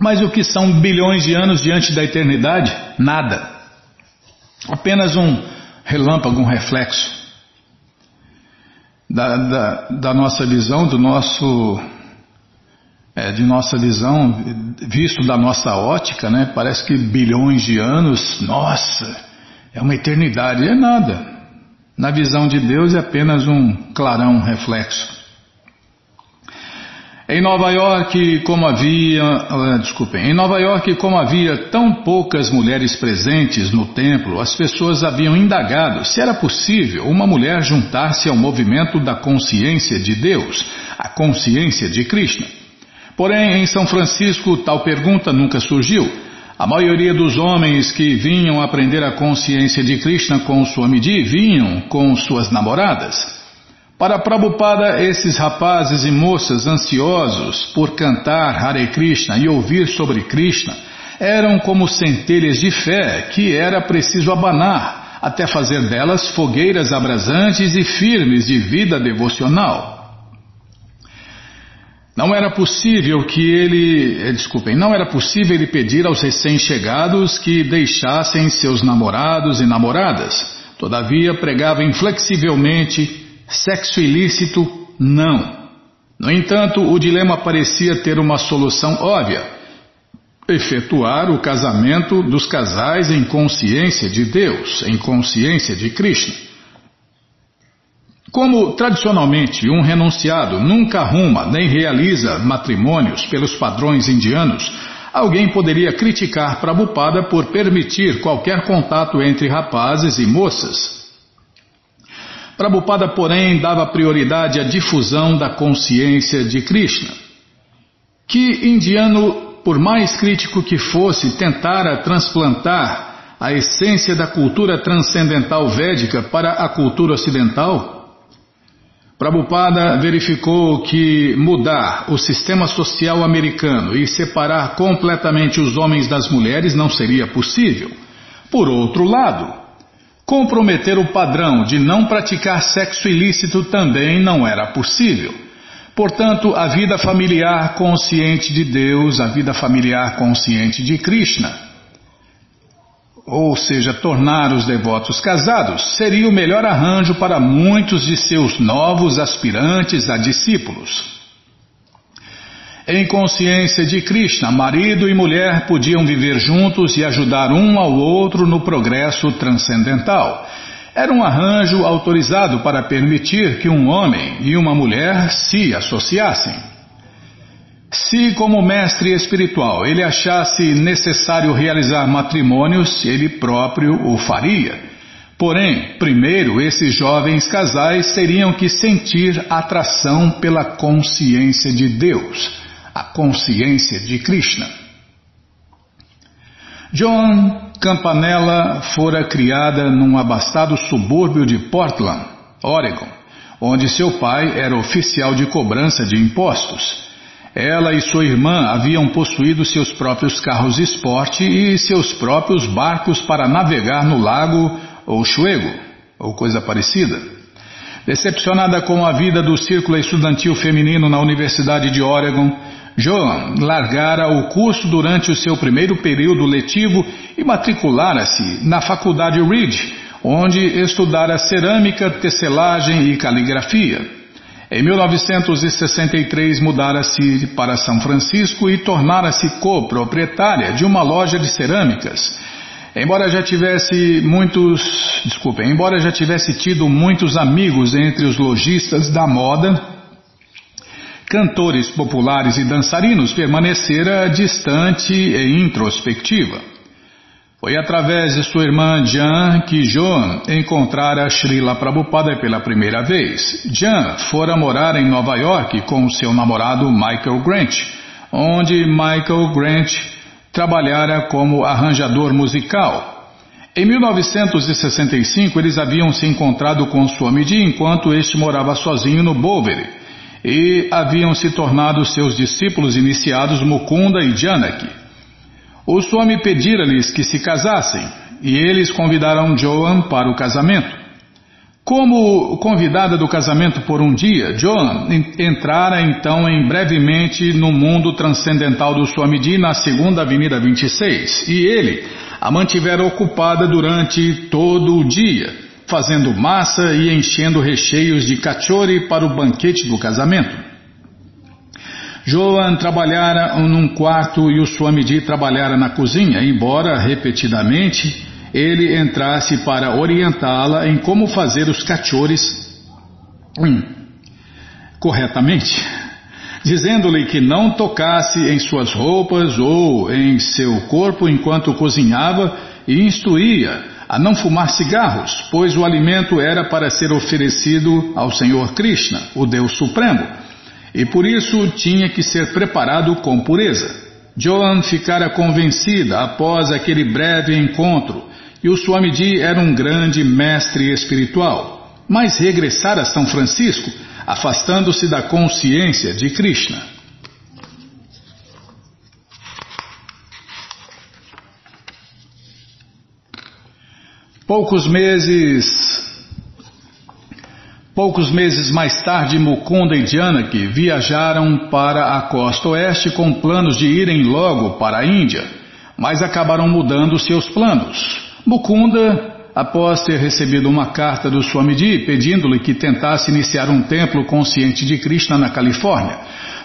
Speaker 1: Mas o que são bilhões de anos diante da eternidade? Nada. Apenas um relâmpago, um reflexo da, da, da nossa visão, do nosso é, de nossa visão, visto da nossa ótica, né? Parece que bilhões de anos, nossa, é uma eternidade, é nada. Na visão de Deus é apenas um clarão, um reflexo. Em Nova York, como havia, uh, desculpem, em Nova York, como havia tão poucas mulheres presentes no templo, as pessoas haviam indagado se era possível uma mulher juntar-se ao movimento da consciência de Deus, a consciência de Krishna. Porém, em São Francisco, tal pergunta nunca surgiu. A maioria dos homens que vinham aprender a consciência de Krishna com Swamiji vinham com suas namoradas. Para Prabhupada, esses rapazes e moças ansiosos por cantar Hare Krishna e ouvir sobre Krishna eram como centelhas de fé que era preciso abanar até fazer delas fogueiras abrasantes e firmes de vida devocional. Não era possível que ele, eh, desculpem, não era possível ele pedir aos recém-chegados que deixassem seus namorados e namoradas. Todavia pregava inflexivelmente Sexo ilícito, não. No entanto, o dilema parecia ter uma solução óbvia: efetuar o casamento dos casais em consciência de Deus, em consciência de Krishna. Como tradicionalmente um renunciado nunca arruma nem realiza matrimônios pelos padrões indianos, alguém poderia criticar Prabhupada por permitir qualquer contato entre rapazes e moças. Prabhupada, porém, dava prioridade à difusão da consciência de Krishna. Que indiano, por mais crítico que fosse, tentara transplantar a essência da cultura transcendental védica para a cultura ocidental? Prabhupada verificou que mudar o sistema social americano e separar completamente os homens das mulheres não seria possível. Por outro lado, Comprometer o padrão de não praticar sexo ilícito também não era possível. Portanto, a vida familiar consciente de Deus, a vida familiar consciente de Krishna, ou seja, tornar os devotos casados, seria o melhor arranjo para muitos de seus novos aspirantes a discípulos. Em consciência de Krishna, marido e mulher podiam viver juntos e ajudar um ao outro no progresso transcendental. Era um arranjo autorizado para permitir que um homem e uma mulher se associassem. Se, como mestre espiritual, ele achasse necessário realizar matrimônios, ele próprio o faria. Porém, primeiro esses jovens casais teriam que sentir atração pela consciência de Deus a consciência de Krishna. John Campanella fora criada num abastado subúrbio de Portland, Oregon, onde seu pai era oficial de cobrança de impostos. Ela e sua irmã haviam possuído seus próprios carros esporte e seus próprios barcos para navegar no lago Oswego, ou coisa parecida. Decepcionada com a vida do círculo estudantil feminino na Universidade de Oregon, Joan largara o curso durante o seu primeiro período letivo e matriculara-se na Faculdade Reed, onde estudara cerâmica, tecelagem e caligrafia. Em 1963 mudara-se para São Francisco e tornara-se coproprietária de uma loja de cerâmicas. Embora já tivesse muitos, desculpem, embora já tivesse tido muitos amigos entre os lojistas da moda, cantores populares e dançarinos, permanecera distante e introspectiva. Foi através de sua irmã Jan que Joan encontrara Srila Prabhupada pela primeira vez. Jan fora morar em Nova York com seu namorado Michael Grant, onde Michael Grant trabalhara como arranjador musical. Em 1965, eles haviam se encontrado com Swamiji enquanto este morava sozinho no Bowery e haviam se tornado seus discípulos iniciados Mukunda e Janaki. O Swami pedira-lhes que se casassem e eles convidaram Joan para o casamento. Como convidada do casamento por um dia, Joan entrara então em brevemente no mundo transcendental do Swamiji na segunda Avenida 26 e ele a mantivera ocupada durante todo o dia fazendo massa e enchendo recheios de cachori para o banquete do casamento. Joan trabalhara num quarto e o Swamiji trabalhara na cozinha, embora repetidamente ele entrasse para orientá-la em como fazer os cachores hum, corretamente, dizendo-lhe que não tocasse em suas roupas ou em seu corpo enquanto cozinhava e instruía a não fumar cigarros, pois o alimento era para ser oferecido ao Senhor Krishna, o Deus Supremo, e por isso tinha que ser preparado com pureza. Joan ficara convencida após aquele breve encontro que o Swamiji era um grande mestre espiritual, mas regressara a São Francisco, afastando-se da consciência de Krishna. Poucos meses Poucos meses mais tarde, Mukunda e Janaki viajaram para a costa oeste com planos de irem logo para a Índia, mas acabaram mudando seus planos. Mukunda, após ter recebido uma carta do Swamiji pedindo-lhe que tentasse iniciar um templo consciente de Krishna na Califórnia,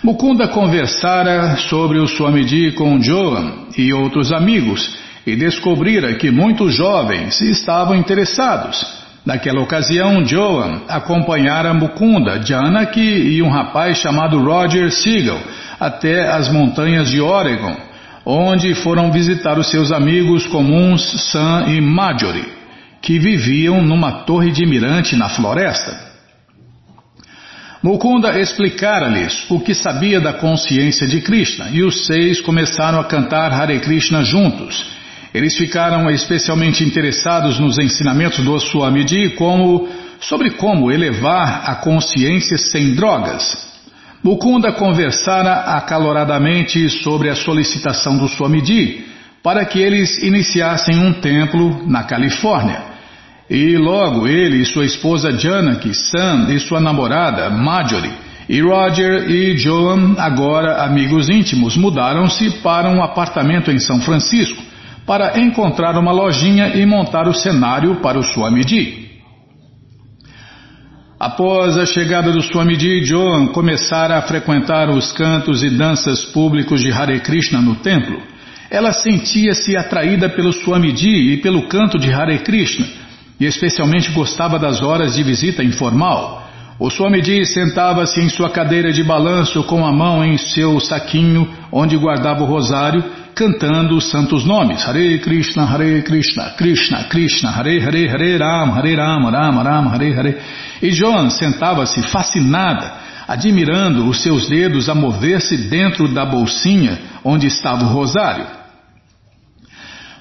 Speaker 1: Mukunda conversara sobre o Swamiji com Joan e outros amigos e descobrira que muitos jovens estavam interessados. Naquela ocasião, Joan acompanhara Mukunda, Janaki e um rapaz chamado Roger Siegel até as montanhas de Oregon, onde foram visitar os seus amigos comuns Sam e Marjorie, que viviam numa torre de mirante na floresta. Mukunda explicara-lhes o que sabia da consciência de Krishna e os seis começaram a cantar Hare Krishna juntos eles ficaram especialmente interessados nos ensinamentos do Swamiji como, sobre como elevar a consciência sem drogas. Mukunda conversara acaloradamente sobre a solicitação do Swamiji para que eles iniciassem um templo na Califórnia. E logo ele e sua esposa Janaki, Sam e sua namorada Marjorie E Roger e Joan, agora amigos íntimos, mudaram-se para um apartamento em São Francisco para encontrar uma lojinha e montar o cenário para o Swamiji. Após a chegada do Swamiji, Joan começara a frequentar os cantos e danças públicos de Hare Krishna no templo. Ela sentia-se atraída pelo Swamiji e pelo canto de Hare Krishna, e especialmente gostava das horas de visita informal. O Swamiji sentava-se em sua cadeira de balanço com a mão em seu saquinho onde guardava o rosário, cantando os santos nomes. Hare Krishna, Hare Krishna, Krishna, Krishna, Hare Hare, Hare Ram, Hare Ram, Ram Ram, Hare Hare. E Joan sentava-se fascinada, admirando os seus dedos a mover-se dentro da bolsinha onde estava o rosário.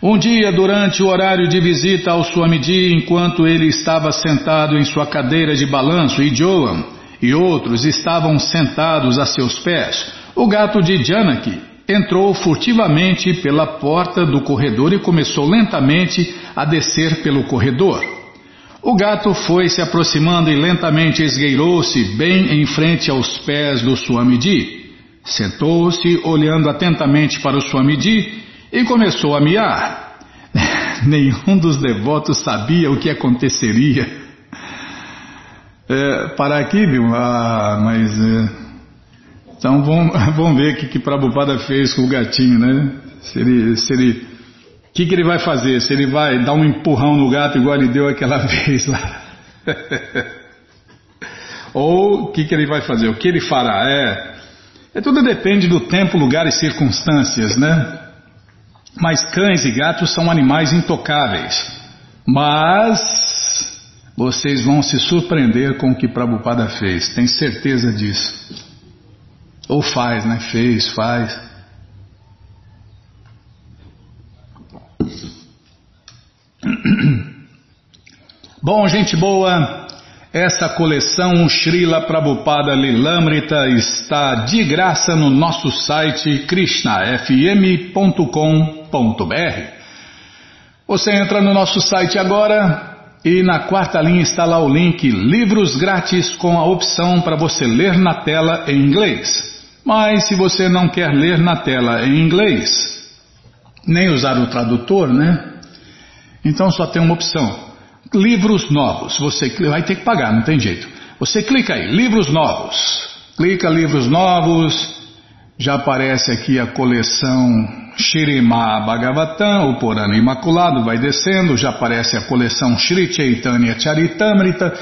Speaker 1: Um dia, durante o horário de visita ao Swamiji, enquanto ele estava sentado em sua cadeira de balanço e Joan e outros estavam sentados a seus pés, o gato de Janaki entrou furtivamente pela porta do corredor e começou lentamente a descer pelo corredor. O gato foi se aproximando e lentamente esgueirou-se bem em frente aos pés do Swamiji. Sentou-se, olhando atentamente para o Swamiji e começou a miar. *laughs* Nenhum dos devotos sabia o que aconteceria. É, para aqui, viu? Ah, mas. É, então vamos, *laughs* vamos ver o que, que Prabhupada fez com o gatinho, né? Se ele. Se ele o que, que ele vai fazer? Se ele vai dar um empurrão no gato igual ele deu aquela *laughs* vez lá. *laughs* Ou o que, que ele vai fazer? O que ele fará? É, é tudo depende do tempo, lugar e circunstâncias, né? Mas cães e gatos são animais intocáveis. Mas vocês vão se surpreender com o que Prabhupada fez, tem certeza disso. Ou faz, né? Fez, faz. *clears throat* Bom, gente boa, essa coleção Srila Prabhupada Lilamrita está de graça no nosso site krishnafm.com.br. Você entra no nosso site agora e na quarta linha está lá o link Livros Grátis com a opção para você ler na tela em inglês. Mas se você não quer ler na tela em inglês, nem usar o tradutor, né? Então só tem uma opção Livros novos. Você vai ter que pagar, não tem jeito. Você clica aí, livros novos. Clica livros novos. Já aparece aqui a coleção Shirima Bhagavatam, o Purana Imaculado, vai descendo. Já aparece a coleção Shri Chaitanya Charitamrita,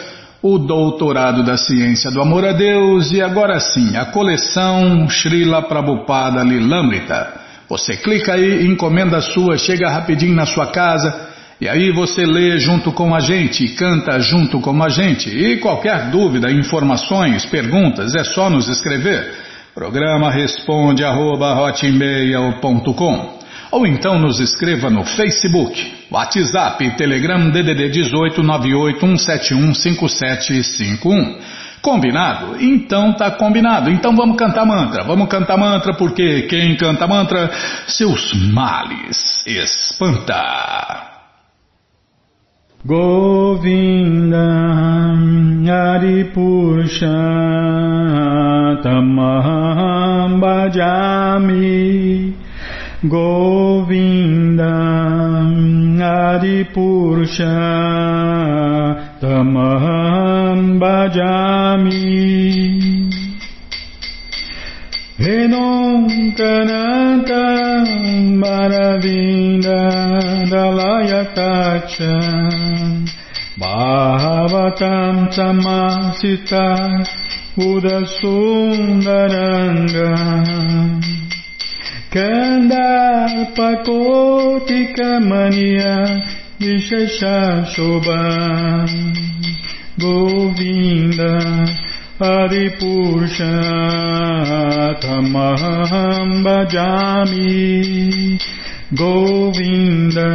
Speaker 1: o Doutorado da Ciência do Amor a Deus. E agora sim, a coleção Srila Prabhupada Lilamrita. Você clica aí, encomenda sua, chega rapidinho na sua casa. E aí você lê junto com a gente, canta junto com a gente. E qualquer dúvida, informações, perguntas, é só nos escrever. Programa responde arroba, ou então nos escreva no Facebook, WhatsApp, Telegram DDD 18 981715751. Combinado? Então tá combinado. Então vamos cantar mantra. Vamos cantar mantra porque quem canta mantra, seus males espanta. Govinda Aripurusha Tamaham Bhajami Govinda Aripurusha Tamaham Bhajami. Renon Kananta Maravinda Dalayatacha Bhavatam Samasita Udasundaranga Kandarpakotika Mania Vishesha Shobha Govinda Paripurushatamaham bhajami Govinda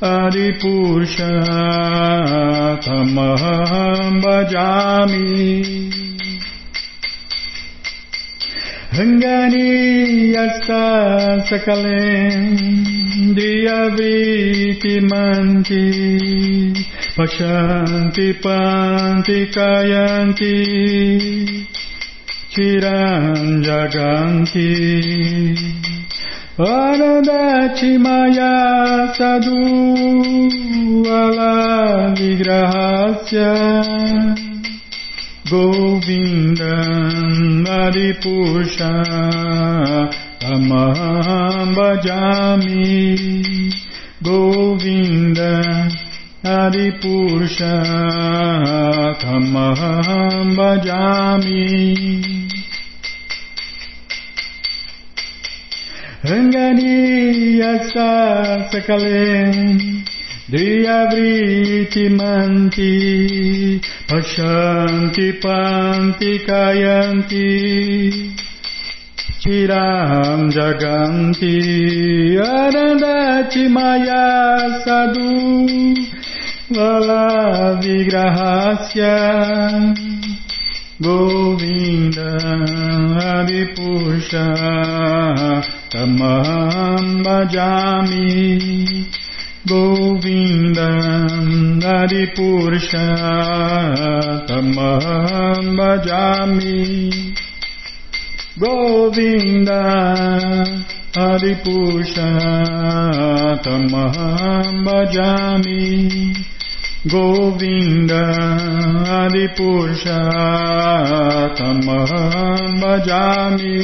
Speaker 1: Paripurushatamaham bhajami Ranganiyasa sakalendriyaviti manti Pashanti panti kayanti
Speaker 2: Chiranjaganti. Anandati maya sadhu alavigrahasya Anandati Govindam Maripusha Amaham Bhajami Govinda Adipusha Kamaham Bhajami Ranganiyasa Sakale Deyavriti manti, pashanti panti kayanti, tiram jaganti, arandati maya sadhu, vala Govinda Adipusha Tamam Bajami Govinda Hari Purushottam Bhajami Govinda Hari Purushottam Bhajami Govinda Hari Purushottam Bhajami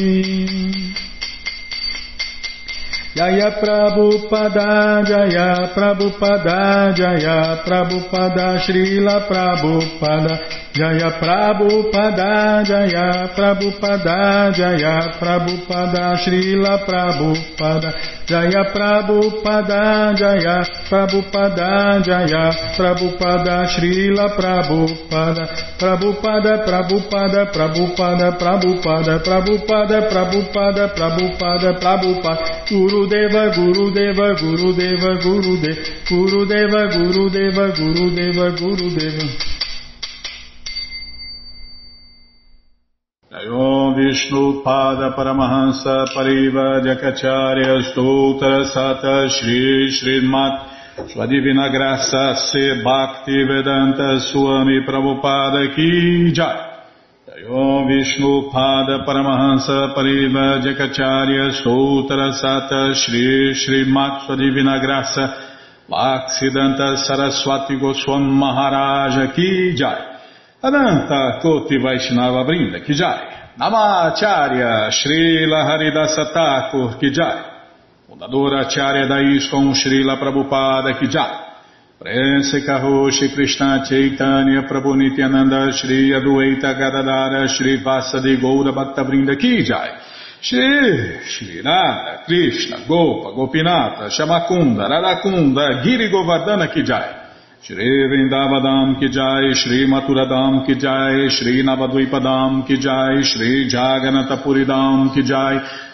Speaker 2: Jaya Prabhupada, Jaya Prabhupada, Jaya Prabhupada, Srila Prabhupada, Jaya Prabhupada, Jaya Prabhupada, Jaya Prabhupada, Srila Prabhupada, Jaya Prabhupada, Jaya Prabhupada, Jaya Prabhupada, Srila Prabhupada, Prabhupada, Prabhupada, Prabhupada, Prabhupada, Prabhupada, Prabhupada, Prabhupada, Prabhupada, Guru Gurudeva, Gurudeva, Gurudeva, Gurudeva, Gurudeva, Gurudeva, Gurudeva, Gurudeva.
Speaker 1: Om Vishnu Pada Paramahansa Pariva Jakacharya Stotra Sata Shri Srimat Sua Divina Graça Se Bhakti Vedanta Swami Prabhupada Ki Jai Om Vishnu Pada Paramahansa Pariva Jakacharya Stoutra Sata Shri Srimat Sua Divina Graça Bhaksidanta Saraswati Goswam Maharaja Ki Jai Ananta Koti Vaishnava Brinda Ki Jai Namacharya Srila Haridasa Thakur Kijai, fundadora Acharya da ISKCON Srila Prabhupada Kijai, Prense Karoshi Krishna Chaitanya Prabhu Nityananda Shri Adueita Gadadara Shri Vasadi Goura Bhaktavrinda Kijai, Shri Shri Nada Krishna Gopa Gopinata Shamakunda Radakunda Giri Govardhana Kijai, Shri Vrindavadam ki jai, Shri Maturadam ki jai, Shri Navadvipadam ki jai, Shri Jaganatapuridam ki jai,